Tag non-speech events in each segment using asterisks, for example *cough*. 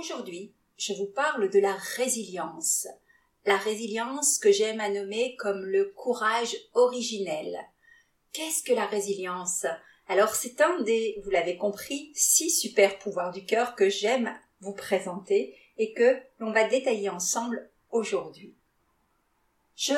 Aujourd'hui, je vous parle de la résilience. La résilience que j'aime à nommer comme le courage originel. Qu'est-ce que la résilience? Alors c'est un des, vous l'avez compris, six super pouvoirs du cœur que j'aime vous présenter et que l'on va détailler ensemble aujourd'hui. Je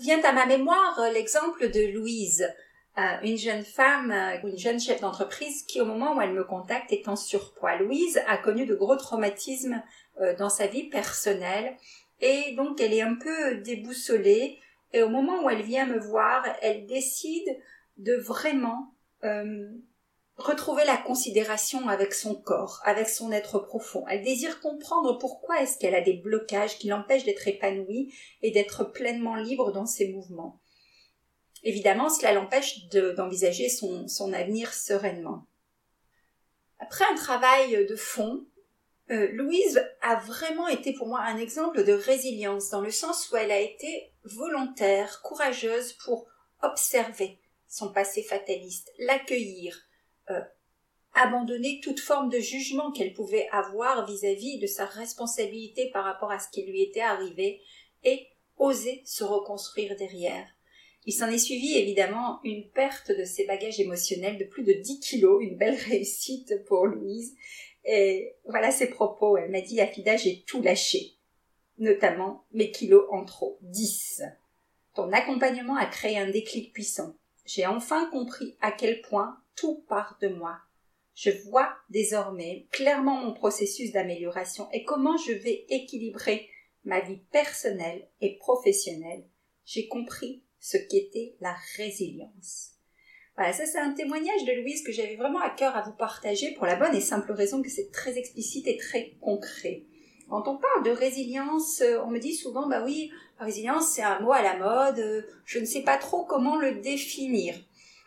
viens à ma mémoire l'exemple de Louise, une jeune femme ou une jeune chef d'entreprise qui, au moment où elle me contacte, est en surpoids. Louise a connu de gros traumatismes euh, dans sa vie personnelle et donc elle est un peu déboussolée. Et au moment où elle vient me voir, elle décide de vraiment euh, retrouver la considération avec son corps, avec son être profond. Elle désire comprendre pourquoi est-ce qu'elle a des blocages qui l'empêchent d'être épanouie et d'être pleinement libre dans ses mouvements. Évidemment, cela l'empêche d'envisager son, avenir sereinement. Après un travail de fond, euh, Louise a vraiment été pour moi un exemple de résilience dans le sens où elle a été volontaire, courageuse pour observer son passé fataliste, l'accueillir, euh, abandonner toute forme de jugement qu'elle pouvait avoir vis-à-vis -vis de sa responsabilité par rapport à ce qui lui était arrivé et oser se reconstruire derrière. Il s'en est suivi évidemment une perte de ses bagages émotionnels de plus de 10 kilos, une belle *laughs* réussite pour Louise. Et voilà ses propos. Elle m'a dit, Afida, j'ai tout lâché. Notamment mes kilos en trop. 10. Ton accompagnement a créé un déclic puissant. J'ai enfin compris à quel point tout part de moi. Je vois désormais clairement mon processus d'amélioration et comment je vais équilibrer ma vie personnelle et professionnelle. J'ai compris ce qu'était la résilience. Voilà, ça c'est un témoignage de Louise que j'avais vraiment à cœur à vous partager pour la bonne et simple raison que c'est très explicite et très concret. Quand on parle de résilience, euh, on me dit souvent, bah oui, résilience c'est un mot à la mode, euh, je ne sais pas trop comment le définir.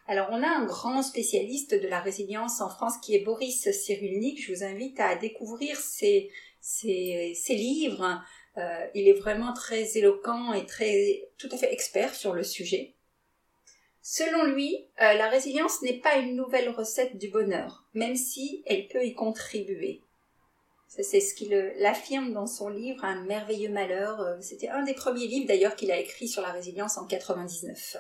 Alors on a un grand spécialiste de la résilience en France qui est Boris Cyrulnik, je vous invite à découvrir ses, ses, ses livres, euh, il est vraiment très éloquent et très tout à fait expert sur le sujet. Selon lui, euh, la résilience n'est pas une nouvelle recette du bonheur, même si elle peut y contribuer. C'est ce qu'il affirme dans son livre Un merveilleux malheur. Euh, c'était un des premiers livres d'ailleurs qu'il a écrit sur la résilience en 99.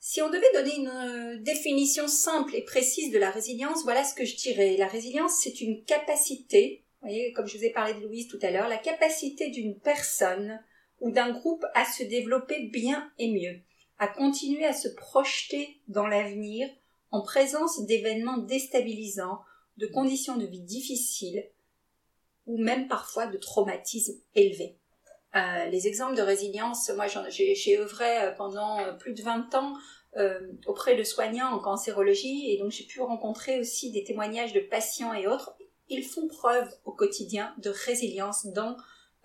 Si on devait donner une définition simple et précise de la résilience, voilà ce que je dirais. La résilience, c'est une capacité voyez, comme je vous ai parlé de Louise tout à l'heure, la capacité d'une personne ou d'un groupe à se développer bien et mieux, à continuer à se projeter dans l'avenir en présence d'événements déstabilisants, de conditions de vie difficiles ou même parfois de traumatismes élevés. Euh, les exemples de résilience, moi j'ai œuvré euh, pendant euh, plus de 20 ans auprès de soignants en cancérologie et donc j'ai pu rencontrer aussi des témoignages de patients et autres ils font preuve au quotidien de résilience dans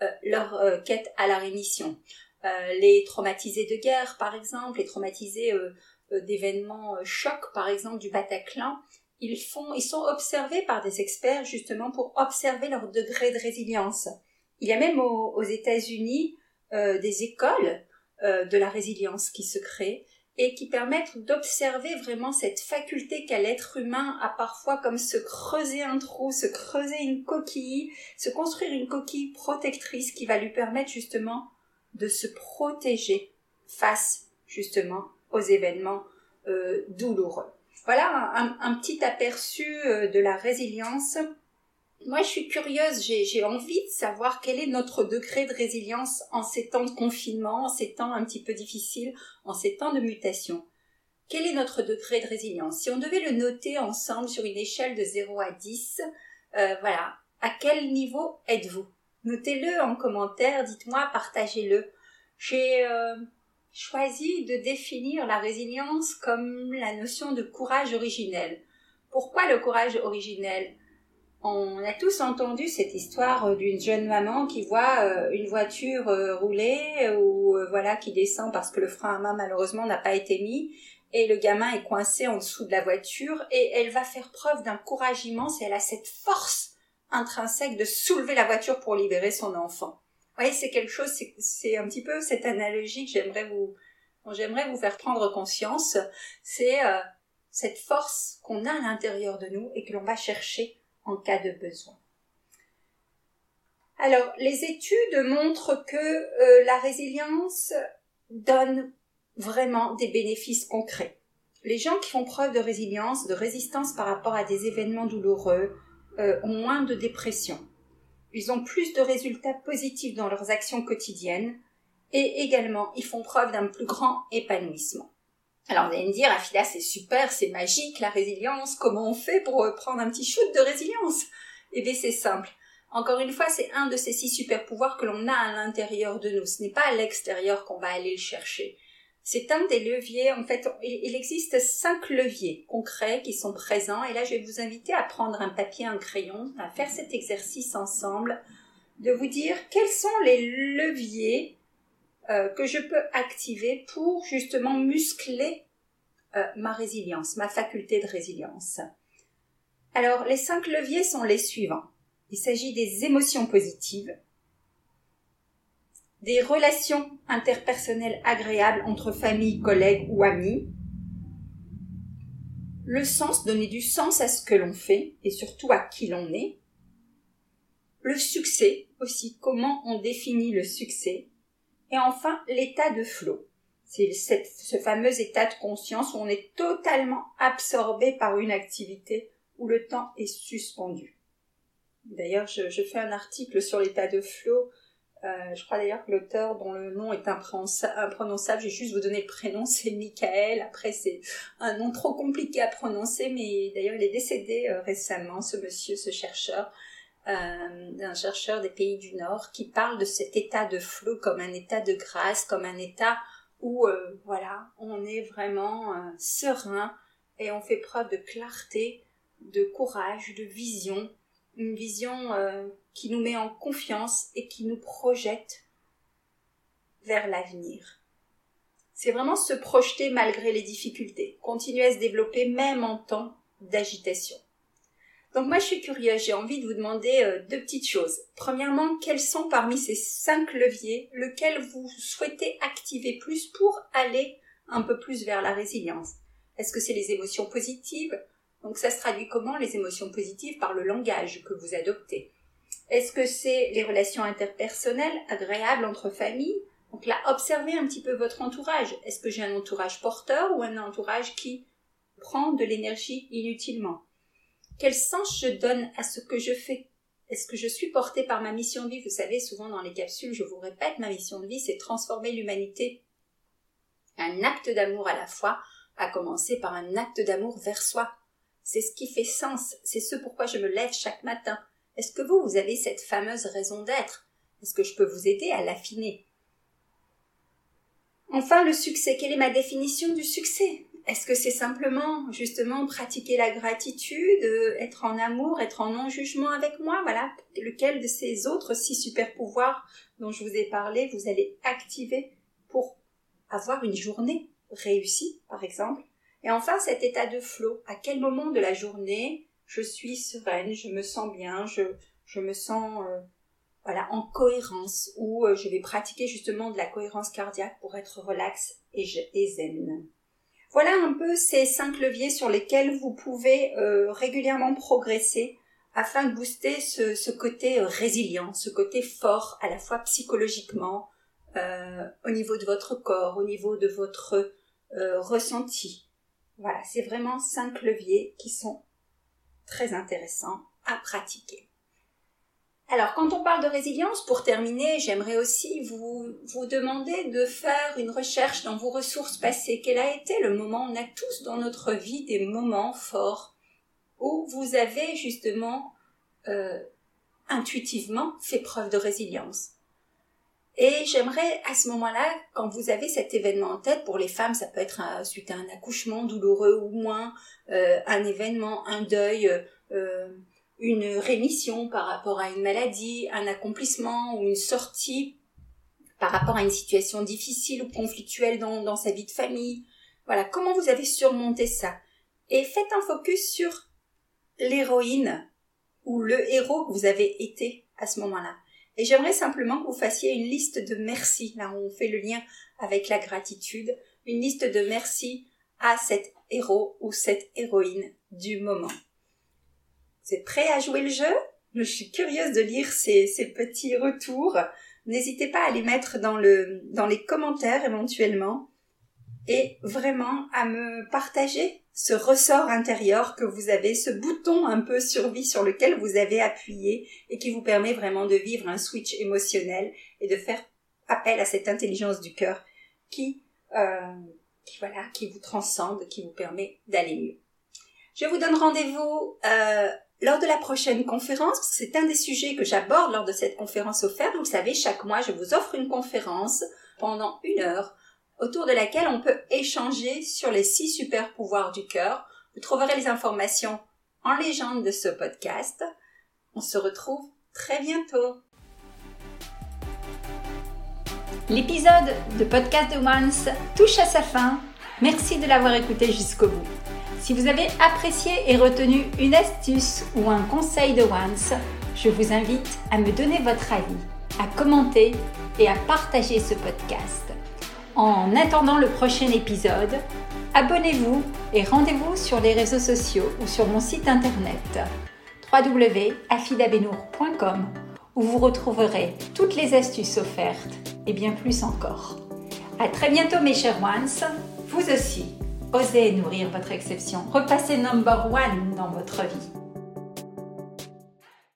euh, leur euh, quête à la rémission. Euh, les traumatisés de guerre, par exemple, les traumatisés d'événements chocs, par exemple, du Bataclan, ils, font, ils sont observés par des experts justement pour observer leur degré de résilience. Il y a même aux États-Unis des écoles de la résilience qui se créent et qui permettent d'observer vraiment cette faculté qu'a l'être humain à parfois comme se creuser un trou, se creuser une coquille, se construire une coquille protectrice qui va lui permettre justement de se protéger face justement aux événements euh, douloureux. Voilà un, petit aperçu euh, de la résilience moi, je suis curieuse, j'ai envie de savoir quel est notre degré de résilience en ces temps de confinement, en ces temps un petit peu difficiles, en ces temps de mutation. Quel est notre degré de résilience? Si on devait le noter ensemble sur une échelle de 0 à 10, euh, voilà, à quel niveau êtes-vous? Notez-le en commentaire, dites-moi, partagez-le. J'ai euh, choisi de définir la résilience comme la notion de courage originel. Pourquoi le courage originel? On a tous entendu cette histoire euh, d'une jeune maman qui voit euh, une voiture euh, rouler ou voilà qui descend parce que le frein à main malheureusement n'a pas été mis et le gamin est coincé en dessous de la voiture et elle va faire preuve d'un courage immense et elle a cette force intrinsèque de soulever la voiture pour libérer son enfant. Vous voyez, c'est quelque chose, c'est un petit peu cette analogie que j'aimerais vous, j'aimerais vous faire prendre conscience. C'est cette force qu'on a à l'intérieur de nous et que l'on va chercher en cas de besoin. Alors, les études montrent que euh, la résilience donne vraiment des bénéfices concrets. Les gens qui font preuve de résilience, de résistance par rapport à des événements douloureux, euh, ont moins de dépression. Ils ont plus de résultats positifs dans leurs actions quotidiennes et également ils font preuve d'un plus grand épanouissement. Alors vous allez me dire, Afida, c'est super, c'est magique, la résilience, comment on fait pour euh, prendre un petit shoot de résilience? Eh bien c'est simple. Encore une fois, c'est un de ces six super pouvoirs que l'on a à l'intérieur de nous. Ce n'est pas à l'extérieur qu'on va aller le chercher. C'est un des leviers, en fait, il existe cinq leviers concrets qui sont présents. Et là, je vais vous inviter à prendre un papier, un crayon, à faire cet exercice ensemble, de vous dire quels sont les leviers euh, que je peux activer pour justement muscler euh, ma résilience, ma faculté de résilience. Alors, les cinq leviers sont les suivants. Il s'agit des émotions positives, des relations interpersonnelles agréables entre famille, collègues ou amis, le sens, donner du sens à ce que l'on fait et surtout à qui l'on est, le succès aussi, comment on définit le succès, et enfin, l'état de flot. C'est ce fameux état de conscience où on est totalement absorbé par une activité où le temps est suspendu. D'ailleurs, je, fais un article sur l'état de flot. Euh, je crois d'ailleurs que l'auteur dont le nom est imprononçable, je vais juste vous donner le prénom, *laughs* c'est Michael. Après, c'est un nom trop compliqué à prononcer, mais d'ailleurs, il est décédé euh, récemment, ce monsieur, ce chercheur d'un chercheur des pays du Nord qui parle de cet état de flot comme un état de grâce, comme un état où euh, voilà, on est vraiment euh, serein et on fait preuve de clarté, de courage, de vision, une vision euh, qui nous met en confiance et qui nous projette vers l'avenir. C'est vraiment se projeter malgré les difficultés, continuer à se développer même en temps d'agitation. Donc moi je suis curieuse, j'ai envie de vous demander euh, deux petites choses. Premièrement, quels sont parmi ces cinq leviers lequel vous souhaitez activer plus pour aller un peu plus vers la résilience? Est-ce que c'est les émotions positives? Donc ça se traduit comment les émotions positives? Par le langage que vous adoptez. Est-ce que c'est les relations interpersonnelles agréables entre familles? Donc là, observez un petit peu votre entourage. Est-ce que j'ai un entourage porteur ou un entourage qui prend de l'énergie inutilement? Quel sens je donne à ce que je fais? Est-ce que je suis portée par ma mission de vie? Vous savez, souvent dans les capsules, je vous répète, ma mission de vie, c'est transformer l'humanité. Un acte d'amour à la fois, à commencer par un acte d'amour vers soi. C'est ce qui fait sens, c'est ce pourquoi je me lève chaque matin. Est-ce que vous, vous avez cette fameuse raison d'être? Est-ce que je peux vous aider à l'affiner? Enfin, le succès. Quelle est ma définition du succès? Est-ce que c'est simplement justement pratiquer la gratitude, euh, être en amour, être en non-jugement avec moi Voilà, lequel de ces autres six super pouvoirs dont je vous ai parlé vous allez activer pour avoir une journée réussie, par exemple? Et enfin, cet état de flot. À quel moment de la journée je suis sereine, je me sens bien, je, je me sens euh, voilà en cohérence ou euh, je vais pratiquer justement de la cohérence cardiaque pour être relax et, et zen? Voilà un peu ces cinq leviers sur lesquels vous pouvez euh, régulièrement progresser afin de booster ce, côté euh, résilient, ce côté fort à la fois psychologiquement, euh, au niveau de votre corps, au niveau de votre ressenti. Voilà, c'est vraiment cinq leviers qui sont très intéressants à pratiquer. Alors, quand on parle de résilience, pour terminer, j'aimerais aussi vous, vous demander de faire une recherche dans vos ressources passées. Quel a été le moment On a tous dans notre vie des moments forts où vous avez justement euh, intuitivement fait preuve de résilience? Et j'aimerais à ce moment-là, quand vous avez cet événement en tête, pour les femmes, ça peut être suite à un accouchement douloureux ou moins, euh, un événement, un deuil, euh, une rémission par rapport à une maladie, un accomplissement ou une sortie par rapport à une situation difficile ou conflictuelle dans, dans sa vie de famille. Voilà, comment vous avez surmonté ça? Et faites un focus sur l'héroïne ou le héros que vous avez été à ce moment-là. Et j'aimerais simplement que vous fassiez une liste de merci, là où on fait le lien avec la gratitude, une liste de merci à cet héros ou cette héroïne du moment. Vous êtes prêts à jouer le jeu? Je suis curieuse de lire ces, ces petits retours. N'hésitez pas à les mettre dans, le, dans les commentaires éventuellement et vraiment à me partager ce ressort intérieur que vous avez, ce bouton un peu survie sur lequel vous avez appuyé et qui vous permet vraiment de vivre un switch émotionnel et de faire appel à cette intelligence du cœur qui, euh, qui voilà, qui vous transcende, qui vous permet d'aller mieux. Je vous donne rendez-vous euh, lors de la prochaine conférence, c'est un des sujets que j'aborde lors de cette conférence offerte. Vous le savez, chaque mois, je vous offre une conférence pendant une heure autour de laquelle on peut échanger sur les six super pouvoirs du cœur. Vous trouverez les informations en légende de ce podcast. On se retrouve très bientôt. L'épisode de Podcast de Once touche à sa fin. Merci de l'avoir écouté jusqu'au bout. Si vous avez apprécié et retenu une astuce ou un conseil de Once, je vous invite à me donner votre avis, à commenter et à partager ce podcast. En attendant le prochain épisode, abonnez-vous et rendez-vous sur les réseaux sociaux ou sur mon site internet www.afidabenour.com où vous retrouverez toutes les astuces offertes et bien plus encore. À très bientôt mes chers ones, vous aussi, osez nourrir votre exception, repassez number one dans votre vie.